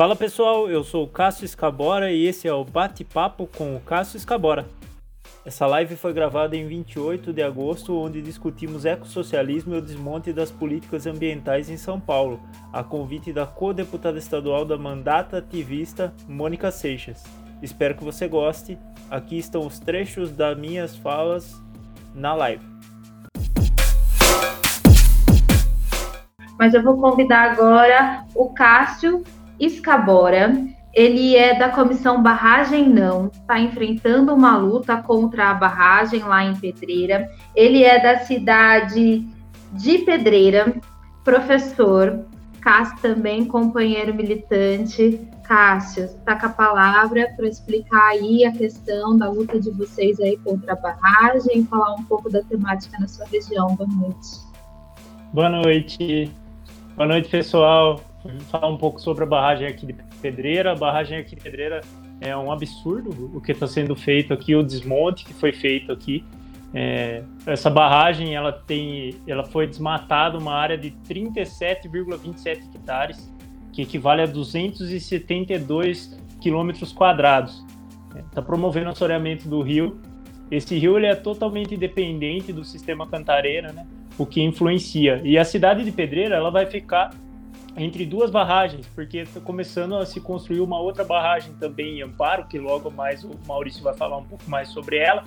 Fala pessoal, eu sou o Cássio Escabora e esse é o Bate-Papo com o Cássio Escabora. Essa live foi gravada em 28 de agosto, onde discutimos ecossocialismo e o desmonte das políticas ambientais em São Paulo, a convite da co-deputada estadual da mandata ativista Mônica Seixas. Espero que você goste. Aqui estão os trechos das minhas falas na live. Mas eu vou convidar agora o Cássio Escabora. Ele é da comissão Barragem Não, está enfrentando uma luta contra a barragem lá em Pedreira. Ele é da cidade de Pedreira, professor, Cássio também companheiro militante. Cássio, está com a palavra para explicar aí a questão da luta de vocês aí contra a barragem, falar um pouco da temática na sua região. Boa noite. Boa noite. Boa noite, pessoal falar um pouco sobre a barragem aqui de Pedreira. A barragem aqui de Pedreira é um absurdo o que está sendo feito aqui, o desmonte que foi feito aqui. É, essa barragem ela tem, ela foi desmatada uma área de 37,27 hectares, que equivale a 272 quilômetros quadrados. Está é, promovendo o assoreamento do rio. Esse rio ele é totalmente independente do sistema Cantareira, né? O que influencia. E a cidade de Pedreira ela vai ficar entre duas barragens, porque está começando a se construir uma outra barragem também em Amparo, que logo mais o Maurício vai falar um pouco mais sobre ela.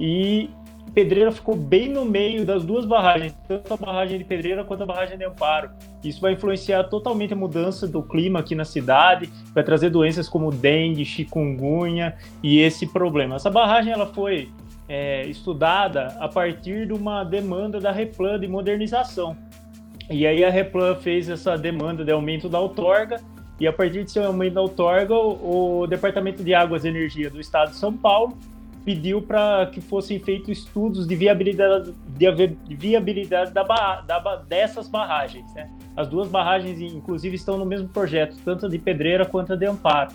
E Pedreira ficou bem no meio das duas barragens, tanto a barragem de Pedreira quanto a barragem de Amparo. Isso vai influenciar totalmente a mudança do clima aqui na cidade, vai trazer doenças como dengue, chikungunya e esse problema. Essa barragem ela foi é, estudada a partir de uma demanda da Replan de modernização. E aí a Replan fez essa demanda de aumento da outorga, e a partir desse aumento da outorga, o, Departamento de Águas e Energia do Estado de São Paulo pediu para que fossem feitos estudos de viabilidade, de viabilidade da, da, dessas barragens. Né? As duas barragens, inclusive, estão no mesmo projeto, tanto a de Pedreira quanto a de Amparo.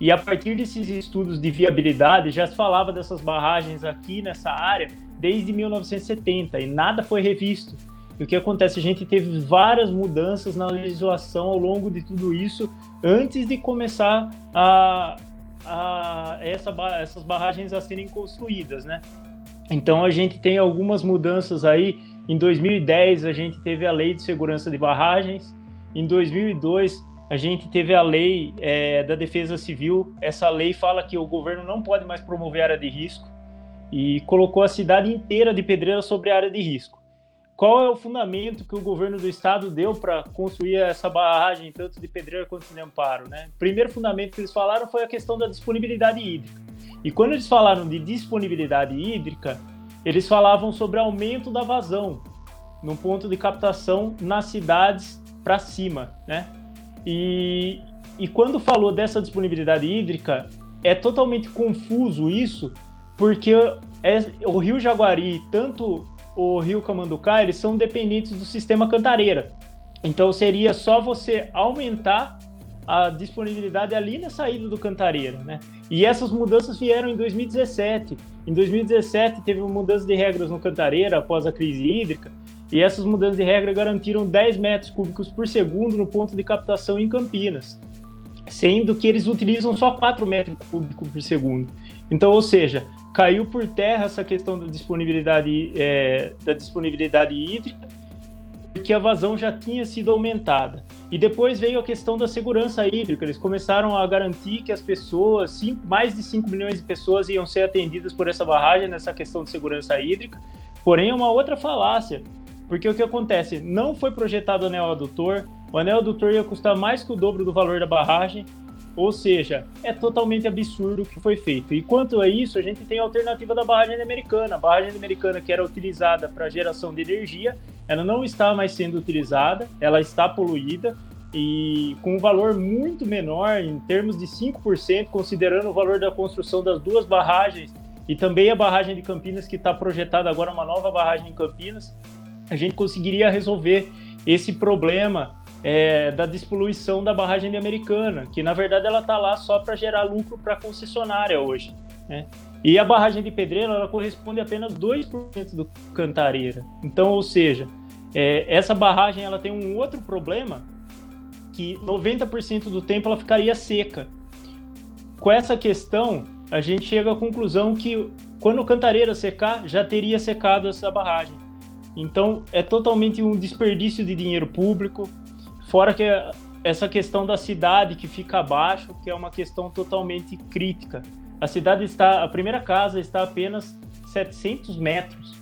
E a partir desses estudos de viabilidade, já se falava dessas barragens aqui nessa área desde 1970 e nada foi revisto. O que acontece? A gente teve várias mudanças na legislação ao longo de tudo isso, antes de começar a, a essa, essas barragens a serem construídas, né? Então a gente tem algumas mudanças aí. Em 2010 a gente teve a lei de segurança de barragens. Em 2002 a gente teve a lei é, da defesa civil. Essa lei fala que o governo não pode mais promover área de risco e colocou a cidade inteira de Pedreira sobre área de risco qual é o fundamento que o governo do estado deu para construir essa barragem, tanto de Pedreira quanto de Amparo? Né? O primeiro fundamento que eles falaram foi a questão da disponibilidade hídrica. E quando eles falaram de disponibilidade hídrica, eles falavam sobre aumento da vazão no ponto de captação nas cidades para cima, né? E, e quando falou dessa disponibilidade hídrica, é totalmente confuso isso, porque é, o Rio Jaguari, tanto o Rio Camanducá, eles são dependentes do sistema Cantareira. Então seria só você aumentar a disponibilidade ali na saída do Cantareira, né? E essas mudanças vieram em 2017. Em 2017 teve uma mudança de regras no Cantareira após a crise hídrica, e essas mudanças de regra garantiram 10 metros cúbicos por segundo no ponto de captação em Campinas, sendo que eles utilizam só 4 metros cúbicos por segundo. Então, ou seja, caiu por terra essa questão da disponibilidade, é, da disponibilidade hídrica, porque a vazão já tinha sido aumentada. E depois veio a questão da segurança hídrica. Eles começaram a garantir que as pessoas, cinco, mais de 5 milhões de pessoas, iam ser atendidas por essa barragem nessa questão de segurança hídrica. Porém, é uma outra falácia, porque o que acontece? Não foi projetado anel adutor, o anel adutor ia custar mais que o dobro do valor da barragem, ou seja, é totalmente absurdo o que foi feito. E quanto a isso, a gente tem a alternativa da barragem americana. A barragem americana que era utilizada para geração de energia, ela não está mais sendo utilizada, ela está poluída e com um valor muito menor, em termos de 5%, considerando o valor da construção das duas barragens e também a barragem de Campinas, que está projetada agora uma nova barragem em Campinas, a gente conseguiria resolver esse problema é, da despoluição da barragem de Americana, que na verdade ela está lá só para gerar lucro para a concessionária hoje. Né? E a barragem de Pedreira ela corresponde a apenas 2% do Cantareira. Então, ou seja, é, essa barragem ela tem um outro problema que 90% do tempo ela ficaria seca. Com essa questão, a gente chega à conclusão que quando o Cantareira secar, já teria secado essa barragem. Então, é totalmente um desperdício de dinheiro público, fora que essa questão da cidade que fica abaixo, que é uma questão totalmente crítica. A cidade está, a primeira casa está apenas 700 metros,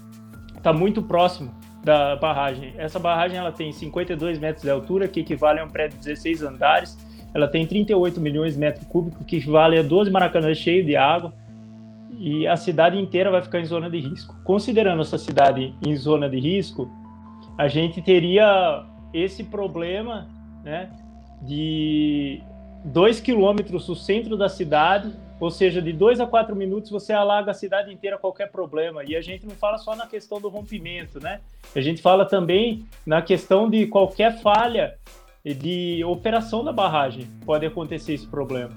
está muito próximo da barragem. Essa barragem ela tem 52 metros de altura, que equivale a um prédio de 16 andares. Ela tem 38 milhões de metros cúbicos, que equivale a 12 maracanãs cheios de água. E a cidade inteira vai ficar em zona de risco. Considerando essa cidade em zona de risco, a gente teria esse problema, né, de 2 quilômetros do centro da cidade ou seja, de dois a quatro minutos você alaga a cidade inteira qualquer problema. E a gente não fala só na questão do rompimento, né? A gente fala também na questão de qualquer falha de operação da barragem. Pode acontecer esse problema.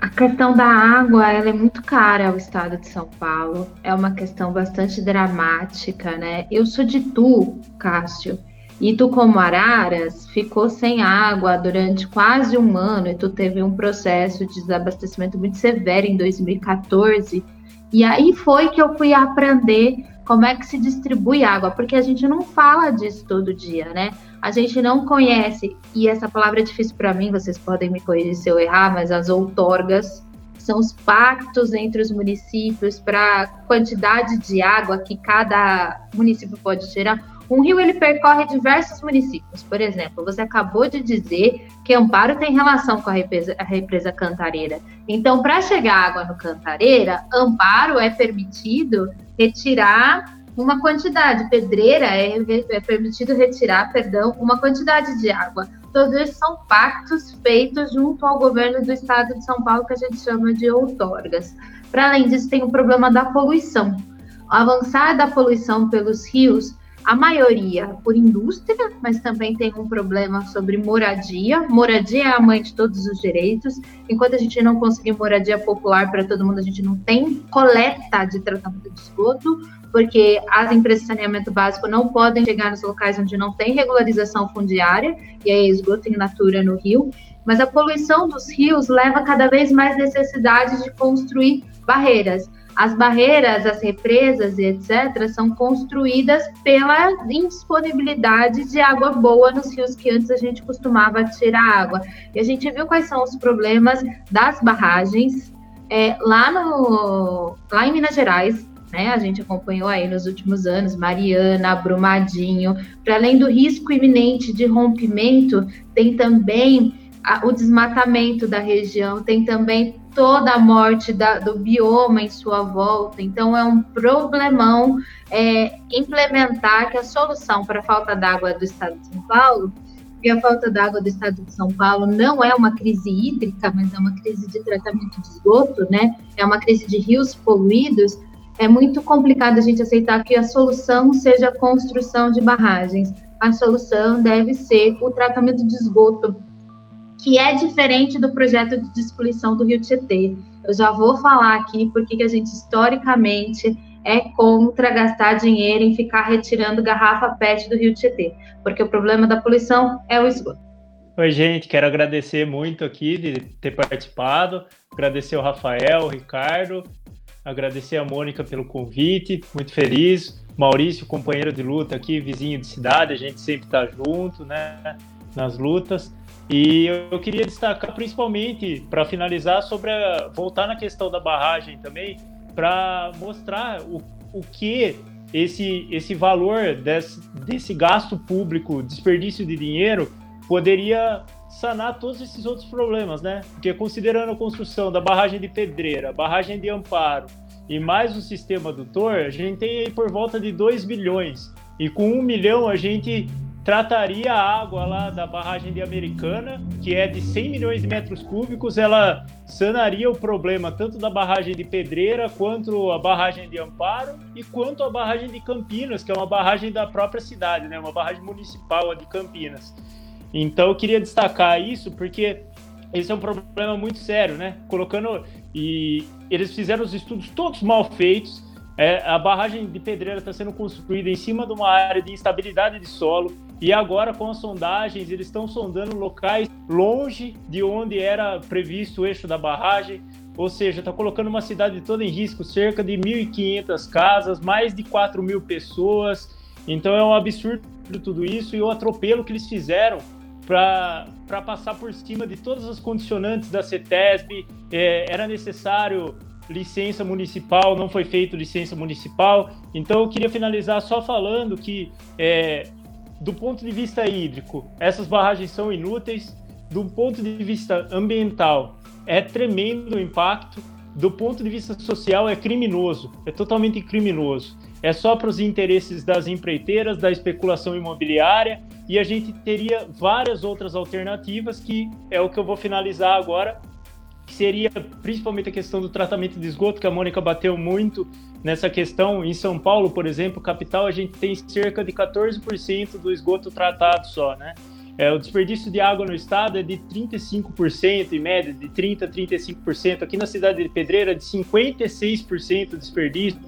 A questão da água ela é muito cara ao estado de São Paulo. É uma questão bastante dramática, né? Eu sou de Tu, Cássio. E tu, como Araras, ficou sem água durante quase um ano e tu teve um processo de desabastecimento muito severo em 2014. E aí foi que eu fui aprender como é que se distribui água, porque a gente não fala disso todo dia, né? A gente não conhece, e essa palavra é difícil para mim, vocês podem me corrigir se eu errar, mas as outorgas são os pactos entre os municípios para quantidade de água que cada município pode tirar um rio ele percorre diversos municípios. Por exemplo, você acabou de dizer que Amparo tem relação com a represa, a represa Cantareira. Então, para chegar água no Cantareira, Amparo é permitido retirar uma quantidade, Pedreira é, é permitido retirar, perdão, uma quantidade de água. Todos são pactos feitos junto ao governo do estado de São Paulo, que a gente chama de outorgas. Para além disso, tem o problema da poluição. O avançar da poluição pelos rios a maioria por indústria, mas também tem um problema sobre moradia. Moradia é a mãe de todos os direitos. Enquanto a gente não conseguir moradia popular para todo mundo, a gente não tem coleta de tratamento de esgoto, porque as empresas de saneamento básico não podem chegar nos locais onde não tem regularização fundiária, e aí esgoto em natura no rio. Mas a poluição dos rios leva cada vez mais necessidade de construir barreiras. As barreiras, as represas e etc., são construídas pela indisponibilidade de água boa nos rios que antes a gente costumava tirar água. E a gente viu quais são os problemas das barragens é, lá, no, lá em Minas Gerais. Né, a gente acompanhou aí nos últimos anos, Mariana, Brumadinho. Para além do risco iminente de rompimento, tem também a, o desmatamento da região, tem também toda a morte da, do bioma em sua volta. Então, é um problemão é, implementar que a solução para a falta d'água do estado de São Paulo, e a falta d'água do estado de São Paulo não é uma crise hídrica, mas é uma crise de tratamento de esgoto, né? É uma crise de rios poluídos. É muito complicado a gente aceitar que a solução seja a construção de barragens. A solução deve ser o tratamento de esgoto que é diferente do projeto de despoluição do Rio Tietê. Eu já vou falar aqui porque que a gente historicamente é contra gastar dinheiro em ficar retirando garrafa PET do Rio Tietê, porque o problema da poluição é o esgoto. Oi, gente, quero agradecer muito aqui de ter participado, agradecer o Rafael, o Ricardo, agradecer a Mônica pelo convite, muito feliz. Maurício, companheiro de luta aqui, vizinho de cidade, a gente sempre está junto, né, nas lutas. E eu queria destacar principalmente, para finalizar, sobre a, voltar na questão da barragem também, para mostrar o, o que esse, esse valor desse, desse gasto público, desperdício de dinheiro, poderia sanar todos esses outros problemas, né? Porque considerando a construção da barragem de Pedreira, barragem de Amparo e mais o sistema adutor, a gente tem aí por volta de 2 bilhões. E com um milhão a gente trataria a água lá da barragem de Americana, que é de 100 milhões de metros cúbicos, ela sanaria o problema tanto da barragem de Pedreira, quanto a barragem de Amparo e quanto a barragem de Campinas, que é uma barragem da própria cidade, né, uma barragem municipal de Campinas. Então eu queria destacar isso porque esse é um problema muito sério, né? Colocando e eles fizeram os estudos todos mal feitos. É, a barragem de Pedreira está sendo construída em cima de uma área de instabilidade de solo E agora, com as sondagens, eles estão sondando locais longe de onde era previsto o eixo da barragem, ou seja, está colocando uma cidade toda em risco, cerca de 1.500 casas, mais de 4 mil pessoas. Então é um absurdo tudo isso e o atropelo que eles fizeram para passar por cima de todas as condicionantes da CETESB. É, era necessário licença municipal, não foi feito licença municipal. Então eu queria finalizar só falando que, é, do ponto de vista hídrico, essas barragens são inúteis. Do ponto de vista ambiental, é tremendo o impacto. Do ponto de vista social, é criminoso, é totalmente criminoso. É só para os interesses das empreiteiras, da especulação imobiliária, e a gente teria várias outras alternativas, que é o que eu vou finalizar agora, que seria principalmente a questão do tratamento de esgoto, que a Mônica bateu muito nessa questão. Em São Paulo, por exemplo, capital, a gente tem cerca de 14% do esgoto tratado só, né? É, o desperdício de água no estado é de 35%, em média, de 30% a 35%. Aqui na cidade de Pedreira, de 56% de desperdício,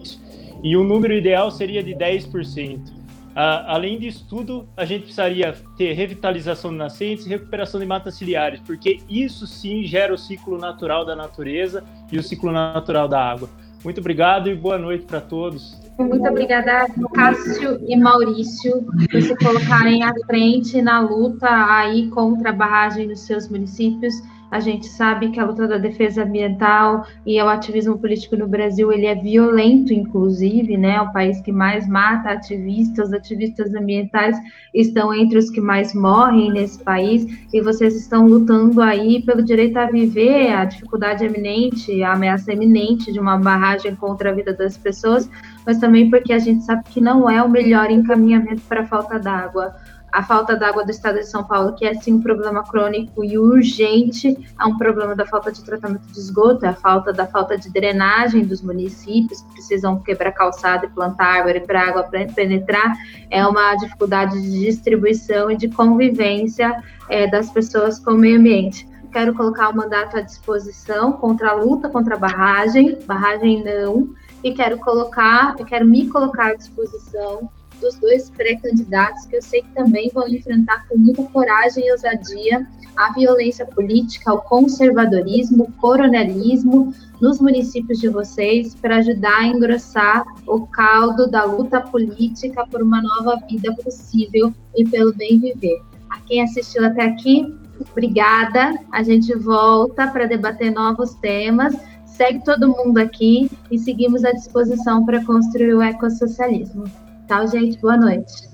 e o número ideal seria de 10%. Além disso tudo, a gente precisaria ter revitalização de nascentes e recuperação de matas ciliares, porque isso sim gera o ciclo natural da natureza e o ciclo natural da água. Muito obrigado e boa noite para todos. Muito obrigada, Cássio e Maurício, por se colocarem à frente na luta aí contra a barragem nos seus municípios. A gente sabe que a luta da defesa ambiental e o ativismo político no Brasil ele é violento, inclusive, né? O país que mais mata ativistas, ativistas ambientais estão entre os que mais morrem nesse país. E vocês estão lutando aí pelo direito a viver, a dificuldade eminente, a ameaça eminente de uma barragem contra a vida das pessoas, mas também porque a gente sabe que não é o melhor encaminhamento para a falta d'água a falta d'água do estado de São Paulo, que é sim um problema crônico e urgente, é um problema da falta de tratamento de esgoto, é a falta da falta de drenagem dos municípios, que precisam quebrar calçada e plantar árvore para a água penetrar, é uma dificuldade de distribuição e de convivência é, das pessoas com o meio ambiente. Quero colocar o mandato à disposição contra a luta contra a barragem, barragem não, e quero colocar, eu quero me colocar à disposição dos dois pré-candidatos, que eu sei que também vão enfrentar com muita coragem e ousadia a violência política, o conservadorismo, o coronelismo nos municípios de vocês, para ajudar a engrossar o caldo da luta política por uma nova vida possível e pelo bem viver. A quem assistiu até aqui, obrigada. A gente volta para debater novos temas. Segue todo mundo aqui e seguimos à disposição para construir o ecossocialismo. Tchau, gente. Boa noite.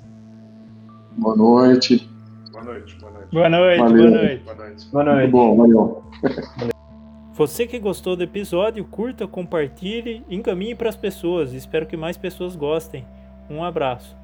Boa noite. Boa noite. Boa noite. Boa noite. Valeu. Boa noite. Boa noite. Boa noite. Muito bom, valeu. Você que gostou do episódio, curta, compartilhe, encaminhe para as pessoas. Espero que mais pessoas gostem. Um abraço.